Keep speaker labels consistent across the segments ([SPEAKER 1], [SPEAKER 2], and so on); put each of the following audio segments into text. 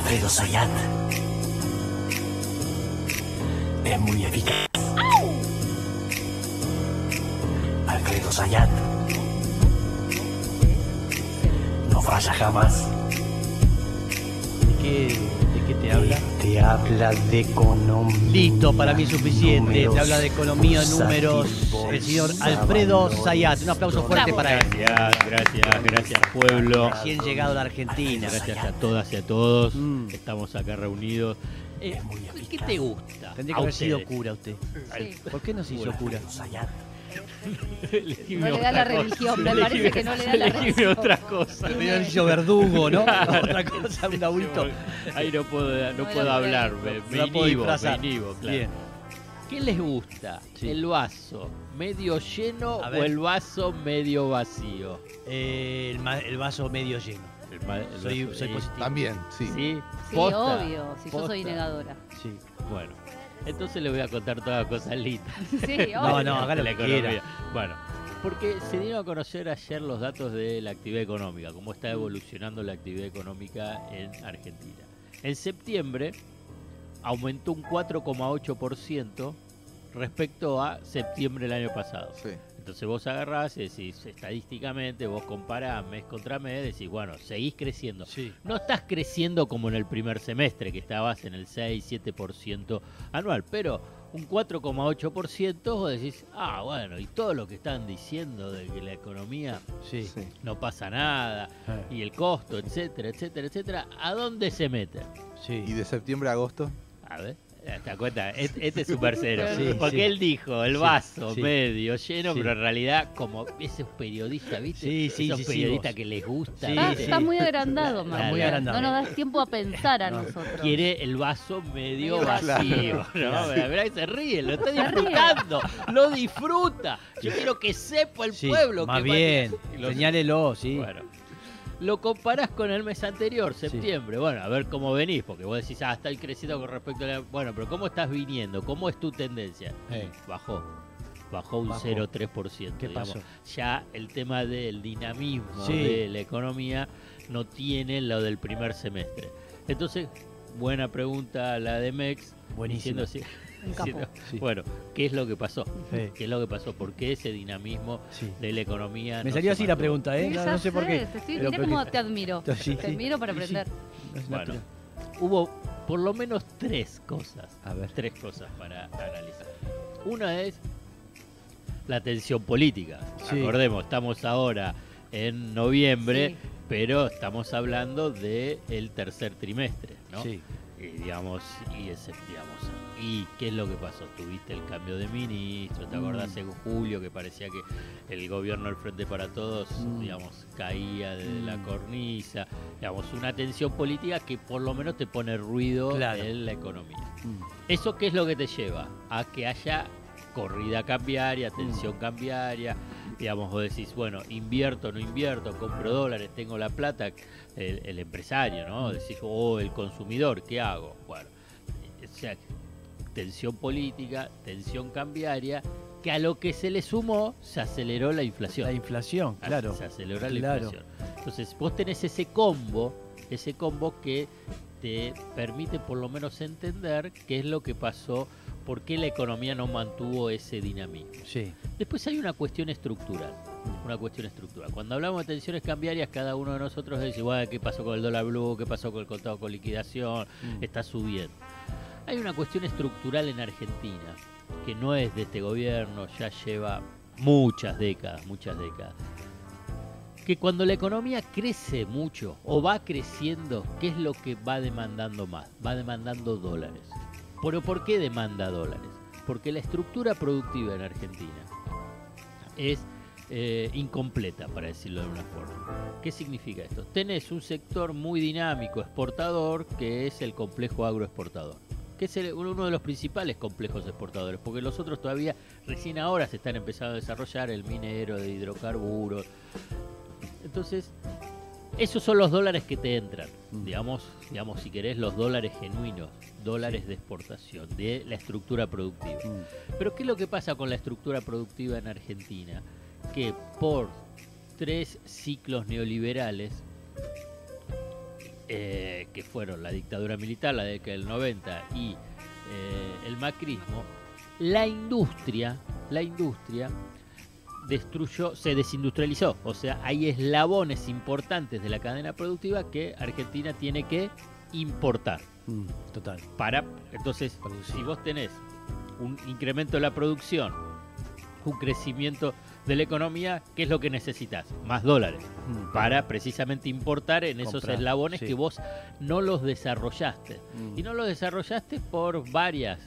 [SPEAKER 1] Alfredo Sayat es muy eficaz. Alfredo Sayat no falla jamás.
[SPEAKER 2] ¿De qué, qué te habla?
[SPEAKER 1] Te habla de economía.
[SPEAKER 2] Listo, para mí suficiente.
[SPEAKER 1] números,
[SPEAKER 2] Te habla de economía, números. El señor Alfredo Zayat. Un aplauso fuerte para él.
[SPEAKER 3] Gracias, gracias, gracias pueblo.
[SPEAKER 2] Recién llegado a la Argentina.
[SPEAKER 3] Gracias a todas y a todos.
[SPEAKER 2] Mm.
[SPEAKER 3] Estamos acá reunidos. Eh, ¿Qué te gusta?
[SPEAKER 2] Tendría que haber sido cura usted.
[SPEAKER 4] Sí.
[SPEAKER 2] ¿Por qué no se hizo cura?
[SPEAKER 4] No le da la
[SPEAKER 3] cosa.
[SPEAKER 4] religión, me parece que no le da la
[SPEAKER 3] Elegime
[SPEAKER 4] religión.
[SPEAKER 3] otra cosa.
[SPEAKER 2] Haber sido verdugo, ¿no? Otra cosa, un adulto.
[SPEAKER 3] Ahí no puedo, no
[SPEAKER 4] No
[SPEAKER 3] puedo hablar, me,
[SPEAKER 2] No
[SPEAKER 3] me
[SPEAKER 2] la puedo
[SPEAKER 3] inhibo, me inhibo, claro.
[SPEAKER 2] Bien.
[SPEAKER 3] ¿Qué les gusta?
[SPEAKER 2] Sí.
[SPEAKER 3] ¿El vaso medio lleno o el vaso medio vacío?
[SPEAKER 2] Eh, el, el vaso medio lleno.
[SPEAKER 3] El ma- el
[SPEAKER 2] Soy,
[SPEAKER 3] vaso-
[SPEAKER 2] soy
[SPEAKER 3] eh,
[SPEAKER 2] positivo.
[SPEAKER 5] También, sí.
[SPEAKER 3] ¿Sí?
[SPEAKER 4] Sí,
[SPEAKER 3] ¿Posta?
[SPEAKER 4] obvio, si yo soy
[SPEAKER 3] ¿Posta?
[SPEAKER 4] negadora.
[SPEAKER 2] Sí.
[SPEAKER 3] Bueno, entonces le voy a contar todas cosas lindas.
[SPEAKER 4] Sí,
[SPEAKER 2] No, no, haga
[SPEAKER 3] la economía. Bueno, porque se dieron a conocer ayer los datos de la actividad económica, cómo está evolucionando la actividad económica en Argentina. En septiembre aumentó un 4,8% respecto a septiembre del año pasado.
[SPEAKER 5] Sí.
[SPEAKER 3] Entonces vos agarrás y decís, estadísticamente, vos comparás mes contra mes, decís, bueno, seguís creciendo.
[SPEAKER 2] Sí.
[SPEAKER 3] No estás creciendo como en el primer semestre, que estabas en el 6-7% anual, pero un 4,8% vos decís, ah, bueno, y todo lo que están diciendo de que la economía
[SPEAKER 2] Sí.
[SPEAKER 5] Sí.
[SPEAKER 3] no pasa nada,
[SPEAKER 2] Eh,
[SPEAKER 3] y el costo, etcétera, etcétera, etcétera, ¿a dónde se mete?
[SPEAKER 2] Sí.
[SPEAKER 5] Y de septiembre a agosto.
[SPEAKER 3] A ver. ¿Te das cuenta? Este, este es un parcero.
[SPEAKER 2] Sí,
[SPEAKER 3] porque
[SPEAKER 2] sí.
[SPEAKER 3] él dijo el vaso
[SPEAKER 2] sí.
[SPEAKER 3] medio lleno,
[SPEAKER 2] Sí.
[SPEAKER 3] pero en realidad, como esos periodistas, ¿viste?
[SPEAKER 2] Sí, sí,
[SPEAKER 3] Esos periodistas que les gusta.
[SPEAKER 2] Sí,
[SPEAKER 4] Está, muy agrandado,
[SPEAKER 3] Está
[SPEAKER 4] Mario.
[SPEAKER 3] muy
[SPEAKER 2] agrandado.
[SPEAKER 4] No nos das tiempo a pensar a
[SPEAKER 2] No.
[SPEAKER 4] nosotros.
[SPEAKER 3] quiere el vaso medio vacío. ¿no?
[SPEAKER 2] Claro.
[SPEAKER 3] Que se ríe, lo está disfrutando, lo disfruta. Yo quiero que sepa el
[SPEAKER 2] Sí,
[SPEAKER 3] pueblo
[SPEAKER 2] Más
[SPEAKER 3] que
[SPEAKER 2] bien.
[SPEAKER 3] Lo-
[SPEAKER 2] Señálelo, sí.
[SPEAKER 3] Bueno. Lo comparás con el mes anterior, septiembre. Bueno, a ver cómo venís, porque vos decís, ah, está creciendo con respecto a la... Bueno, pero ¿cómo estás viniendo? ¿Cómo es tu tendencia? Bajó. Bajó un
[SPEAKER 2] Bajó.
[SPEAKER 3] 0,3%.
[SPEAKER 2] ¿Qué
[SPEAKER 3] digamos.
[SPEAKER 2] pasó?
[SPEAKER 3] Ya el tema del dinamismo
[SPEAKER 2] Sí.
[SPEAKER 3] de la economía no tiene lo del primer semestre. Entonces, buena pregunta la de Mex.
[SPEAKER 2] Buenísimo.
[SPEAKER 3] diciendo si-
[SPEAKER 2] Sí.
[SPEAKER 3] Bueno, ¿qué es lo que pasó?
[SPEAKER 2] Sí.
[SPEAKER 3] ¿Qué es lo que pasó? ¿Por qué ese dinamismo
[SPEAKER 2] Sí.
[SPEAKER 3] de la economía
[SPEAKER 2] Me
[SPEAKER 3] no
[SPEAKER 2] salió así la pregunta, ¿eh?
[SPEAKER 4] Sí,
[SPEAKER 2] No, sé por qué.
[SPEAKER 4] te mirá
[SPEAKER 2] porque-
[SPEAKER 4] cómo te admiro.
[SPEAKER 2] Sí,
[SPEAKER 4] te
[SPEAKER 2] sí.
[SPEAKER 4] admiro para
[SPEAKER 2] Sí, sí.
[SPEAKER 4] aprender.
[SPEAKER 3] Bueno, hubo por lo menos tres cosas.
[SPEAKER 2] A ver.
[SPEAKER 3] Tres cosas para analizar. Una es la tensión política.
[SPEAKER 2] Sí.
[SPEAKER 3] Recordemos, estamos ahora en noviembre,
[SPEAKER 4] Sí.
[SPEAKER 3] pero estamos hablando del el tercer trimestre, ¿no?
[SPEAKER 2] Sí.
[SPEAKER 3] Y, digamos, y ese, digamos, ¿y qué es lo que pasó? Tuviste el cambio de ministro, ¿te acordás
[SPEAKER 2] Mm.
[SPEAKER 3] en julio que parecía que el gobierno del Frente para Todos,
[SPEAKER 2] Mm.
[SPEAKER 3] digamos, caía de la
[SPEAKER 2] Mm.
[SPEAKER 3] cornisa, digamos, una tensión política que por lo menos te pone ruido
[SPEAKER 2] Claro.
[SPEAKER 3] en la economía. ¿Eso qué es lo que te lleva? A que haya corrida cambiaria, tensión cambiaria, digamos, vos decís, bueno, invierto, no invierto, compro dólares, tengo la plata, el, el empresario, ¿no? Decís, oh, el consumidor, ¿qué hago? Bueno, o sea, tensión política, tensión cambiaria, que a lo que se le sumó, se aceleró la inflación.
[SPEAKER 2] La inflación, claro.
[SPEAKER 3] Se aceleró la inflación. Entonces, vos tenés ese combo, ese combo que te permite por lo menos entender qué es lo que pasó, por qué la economía no mantuvo ese dinamismo.
[SPEAKER 2] Sí.
[SPEAKER 3] Después hay una cuestión estructural. Una cuestión estructural. Cuando hablamos de tensiones cambiarias, cada uno de nosotros dice, bueno, ¿qué pasó con el dólar blue? ¿Qué pasó con el contado con liquidación?
[SPEAKER 2] Mm.
[SPEAKER 3] Está subiendo. Hay una cuestión estructural en Argentina que no es de este gobierno, ya lleva muchas décadas, muchas décadas. Que cuando la economía crece mucho o va creciendo, ¿qué es lo que va demandando más? Va demandando dólares. ¿Pero por qué demanda dólares? Porque la estructura productiva en Argentina es eh, incompleta, para decirlo de una forma. ¿Qué significa esto? Tenés un sector muy dinámico, exportador, que es el complejo agroexportador, que es el- uno de los principales complejos exportadores, porque los otros todavía recién ahora se están empezando a desarrollar, el minero, de hidrocarburos. Entonces, esos son los dólares que te entran,
[SPEAKER 2] Mm.
[SPEAKER 3] digamos, digamos si querés los dólares genuinos, dólares de exportación, de la estructura productiva.
[SPEAKER 2] Mm.
[SPEAKER 3] Pero ¿qué es lo que pasa con la estructura productiva en Argentina? Que por tres ciclos neoliberales, eh, que fueron la dictadura militar, la década del 90 y eh, el macrismo, la industria, la industria destruyó, se desindustrializó. O sea, hay eslabones importantes de la cadena productiva que Argentina tiene que importar.
[SPEAKER 2] Mm, total.
[SPEAKER 3] Para, entonces,
[SPEAKER 2] Producir.
[SPEAKER 3] si vos tenés un incremento de la producción, un crecimiento de la economía, ¿qué es lo que necesitas? Más dólares
[SPEAKER 2] Mm,
[SPEAKER 3] para precisamente importar en esos eslabones
[SPEAKER 2] sí.
[SPEAKER 3] que vos no los desarrollaste.
[SPEAKER 2] mm.
[SPEAKER 3] Y no los desarrollaste por varios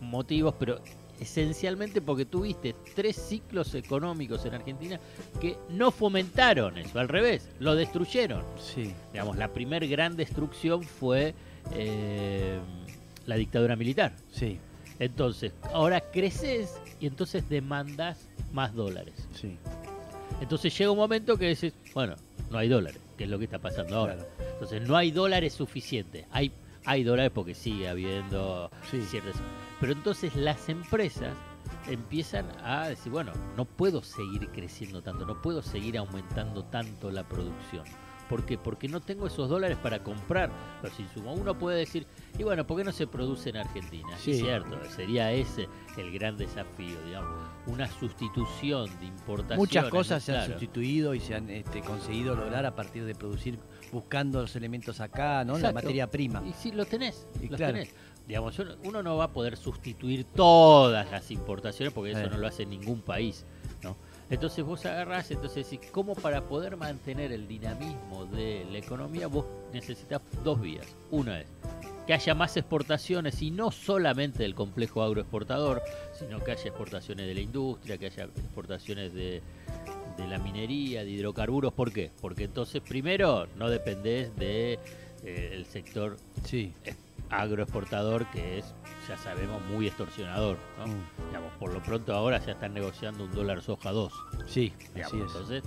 [SPEAKER 3] motivos, pero esencialmente porque tuviste tres ciclos económicos en Argentina que no fomentaron eso, al revés, lo destruyeron.
[SPEAKER 2] Sí.
[SPEAKER 3] Digamos, la primer gran destrucción fue eh, la dictadura militar.
[SPEAKER 2] Sí,
[SPEAKER 3] Entonces, ahora creces y entonces demandas más dólares.
[SPEAKER 2] sí.
[SPEAKER 3] Entonces llega un momento que dices, bueno, no hay dólares, que es lo que está pasando ahora.
[SPEAKER 2] Claro.
[SPEAKER 3] Entonces no hay dólares suficientes. Hay, hay dólares porque sigue habiendo
[SPEAKER 2] Sí.
[SPEAKER 3] ciertas... Pero entonces las empresas empiezan a decir, bueno, no puedo seguir creciendo tanto, no puedo seguir aumentando tanto la producción. ¿Por qué? Porque no tengo esos dólares para comprar los insumos. Uno puede decir, y bueno, ¿por qué no se produce en Argentina?
[SPEAKER 2] Sí.
[SPEAKER 3] Es cierto, sería ese el gran desafío, digamos, una sustitución de importaciones.
[SPEAKER 2] Muchas cosas se han sustituido y se han este, conseguido lograr a partir de producir, buscando los elementos acá, ¿no? La materia prima.
[SPEAKER 3] Y sí, lo tenés,
[SPEAKER 2] Y
[SPEAKER 3] los
[SPEAKER 2] claro.
[SPEAKER 3] tenés. Digamos, uno no va a poder sustituir todas las importaciones porque eso
[SPEAKER 2] Eh.
[SPEAKER 3] no lo hace ningún país, ¿no? Entonces vos agarrás, entonces decís, ¿cómo para poder mantener el dinamismo de la economía vos necesitas dos vías? Una es que haya más exportaciones y no solamente del complejo agroexportador, sino que haya exportaciones de la industria, que haya exportaciones de, de la minería, de hidrocarburos. ¿Por qué? Porque entonces primero no dependés de eh, el sector
[SPEAKER 2] Sí.
[SPEAKER 3] Agroexportador que es, ya sabemos, muy extorsionador. ¿no?
[SPEAKER 2] Mm.
[SPEAKER 3] Digamos, por lo pronto ahora ya están negociando un dólar soja 2.
[SPEAKER 2] Sí,
[SPEAKER 3] digamos,
[SPEAKER 2] así es.
[SPEAKER 3] Entonces,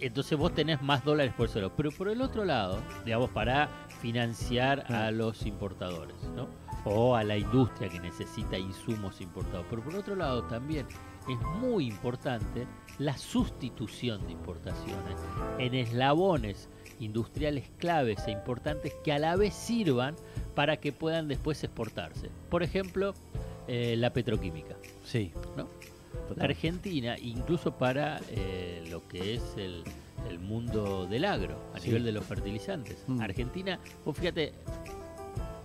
[SPEAKER 3] entonces vos tenés más dólares por eso. Pero por el otro lado, digamos, para financiar a los importadores, ¿no? O a la industria que necesita insumos importados. Pero por otro lado también es muy importante la sustitución de importaciones en eslabones industriales claves e importantes que a la vez sirvan para que puedan después exportarse. Por ejemplo, eh, la petroquímica.
[SPEAKER 2] Sí.
[SPEAKER 3] ¿no? La Argentina, incluso para eh, lo que es el, el mundo del agro, a
[SPEAKER 2] Sí.
[SPEAKER 3] nivel de los fertilizantes.
[SPEAKER 2] Mm.
[SPEAKER 3] Argentina, vos fíjate,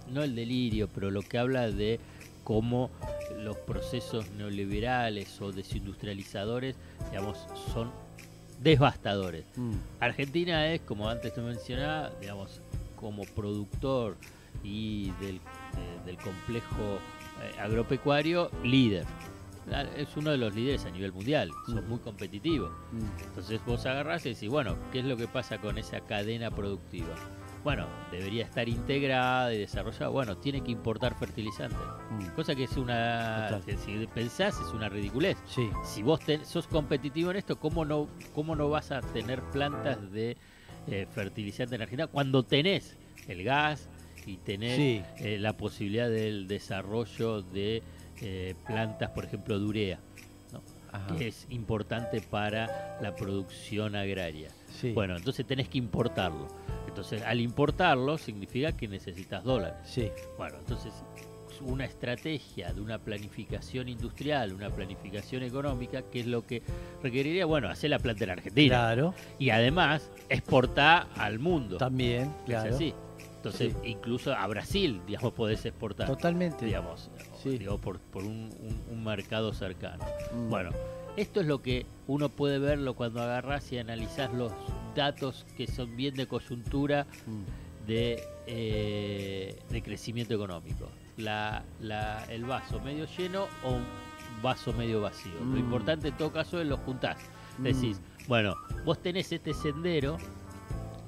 [SPEAKER 3] no el delirio, pero lo que habla de cómo los procesos neoliberales o desindustrializadores, digamos, son devastadores.
[SPEAKER 2] Mm.
[SPEAKER 3] Argentina es, como antes te mencionaba, digamos, como productor y del, eh, del complejo eh, agropecuario, líder. Es uno de los líderes a nivel mundial, son
[SPEAKER 2] Mm.
[SPEAKER 3] muy competitivos.
[SPEAKER 2] Mm.
[SPEAKER 3] Entonces vos agarrás y decís, bueno, ¿qué es lo que pasa con esa cadena productiva? Bueno, debería estar integrada y desarrollada. Bueno, tiene que importar fertilizantes.
[SPEAKER 2] Mm.
[SPEAKER 3] Cosa que es una,
[SPEAKER 2] Total.
[SPEAKER 3] si pensás, es una ridiculez
[SPEAKER 2] Sí.
[SPEAKER 3] si vos ten- sos competitivo en esto, ¿cómo no, cómo no vas a tener plantas de eh, fertilizante en Argentina cuando tenés el gas y tenés
[SPEAKER 2] Sí.
[SPEAKER 3] eh, la posibilidad del desarrollo de eh, plantas, por ejemplo, de urea.
[SPEAKER 2] Ajá.
[SPEAKER 3] que es importante para la producción agraria?
[SPEAKER 2] Sí.
[SPEAKER 3] Bueno, entonces tenés que importarlo. Entonces, al importarlo significa que necesitas dólares.
[SPEAKER 2] Sí.
[SPEAKER 3] Bueno, entonces una estrategia de una planificación industrial, una planificación económica, que es lo que requeriría, bueno, hacer la planta en Argentina.
[SPEAKER 2] Claro.
[SPEAKER 3] Y además exportar al mundo.
[SPEAKER 2] También,
[SPEAKER 3] Es
[SPEAKER 2] claro.
[SPEAKER 3] así. Entonces, incluso a Brasil, digamos, podés exportar.
[SPEAKER 2] Totalmente.
[SPEAKER 3] Digamos,
[SPEAKER 2] Sí.
[SPEAKER 3] digo, por, por un, un- un mercado cercano.
[SPEAKER 2] Mm.
[SPEAKER 3] Bueno, esto es lo que uno puede verlo cuando agarrás y analizás los datos que son bien de coyuntura
[SPEAKER 2] Mm.
[SPEAKER 3] de, eh, de crecimiento económico. La, la- el vaso medio lleno o un vaso medio vacío. Lo
[SPEAKER 2] Mm.
[SPEAKER 3] importante en todo caso es lo juntás. Decís, bueno, vos tenés este sendero,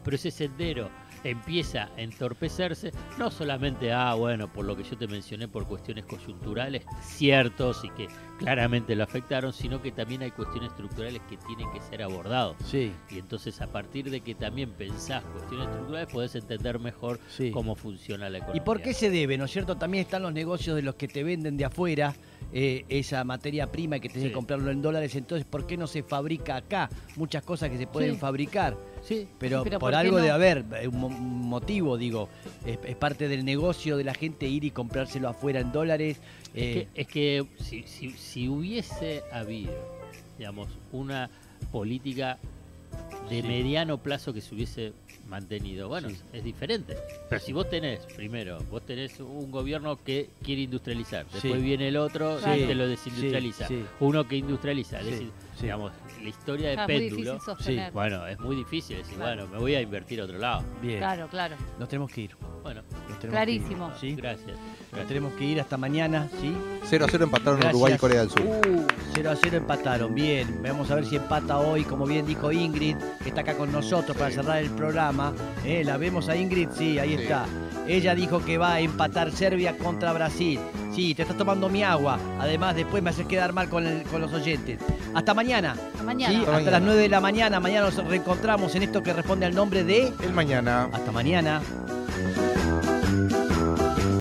[SPEAKER 3] pero ese sendero empieza a entorpecerse, no solamente, ah, bueno, por lo que yo te mencioné, por cuestiones coyunturales, ciertos y que claramente lo afectaron, sino que también hay cuestiones estructurales que tienen que ser abordados.
[SPEAKER 2] Sí.
[SPEAKER 3] Y entonces a partir de que también pensás cuestiones estructurales podés entender mejor
[SPEAKER 2] Sí.
[SPEAKER 3] cómo funciona la
[SPEAKER 2] ¿Y
[SPEAKER 3] economía.
[SPEAKER 2] por qué se debe, no es cierto? También están los negocios de los que te venden de afuera eh, esa materia prima y que tenés
[SPEAKER 3] Sí.
[SPEAKER 2] que comprarlo en dólares. Entonces, ¿por qué no se fabrica acá? Muchas cosas que se pueden
[SPEAKER 3] Sí.
[SPEAKER 2] fabricar.
[SPEAKER 3] Sí,
[SPEAKER 2] Pero,
[SPEAKER 4] Pero
[SPEAKER 2] por
[SPEAKER 4] ¿por qué
[SPEAKER 2] algo
[SPEAKER 4] no?
[SPEAKER 2] de haber, eh, un mo- un motivo, digo, es, es parte del negocio de la gente ir y comprárselo afuera en dólares. eh,
[SPEAKER 3] Es que, es que si, si- si hubiese habido, digamos, una política de mediano plazo que se hubiese mantenido, bueno,
[SPEAKER 2] Sí.
[SPEAKER 3] es diferente. Pero si vos tenés, primero, vos tenés un gobierno que quiere industrializar, después
[SPEAKER 2] Sí.
[SPEAKER 3] viene el otro
[SPEAKER 2] Sí,
[SPEAKER 3] y te lo desindustrializa,
[SPEAKER 2] sí, sí.
[SPEAKER 3] uno que industrializa,
[SPEAKER 2] Sí,
[SPEAKER 3] decir,
[SPEAKER 2] sí.
[SPEAKER 3] digamos, la historia de
[SPEAKER 4] Ah,
[SPEAKER 3] péndulo, bueno, es muy difícil decir,
[SPEAKER 4] Claro.
[SPEAKER 3] bueno, me voy a invertir a otro lado.
[SPEAKER 2] bien,
[SPEAKER 4] Claro, claro.
[SPEAKER 2] nos tenemos que ir.
[SPEAKER 3] Bueno,
[SPEAKER 2] nos tenemos que ir,
[SPEAKER 4] Clarísimo.
[SPEAKER 2] ¿sí?
[SPEAKER 3] gracias.
[SPEAKER 2] Nos tenemos que ir hasta mañana, ¿sí?
[SPEAKER 5] 0 a 0 empataron
[SPEAKER 2] Gracias.
[SPEAKER 5] Uruguay y Corea del Sur.
[SPEAKER 2] Uh, 0 a 0 empataron, bien. Vamos a ver si empata hoy, como bien dijo Ingrid, que está acá con nosotros para cerrar el programa. Eh, ¿La vemos a Ingrid? Sí, ahí
[SPEAKER 5] Sí.
[SPEAKER 2] está. Ella dijo que va a empatar Serbia contra Brasil. Sí, te estás tomando mi agua. Además, después me haces quedar mal con, el- con los oyentes. Hasta mañana.
[SPEAKER 4] Hasta mañana.
[SPEAKER 2] Sí,
[SPEAKER 5] Hasta
[SPEAKER 2] hasta
[SPEAKER 5] mañana.
[SPEAKER 2] las 9 de la mañana. Mañana nos reencontramos en esto que responde al nombre de...
[SPEAKER 5] El mañana.
[SPEAKER 2] Hasta mañana.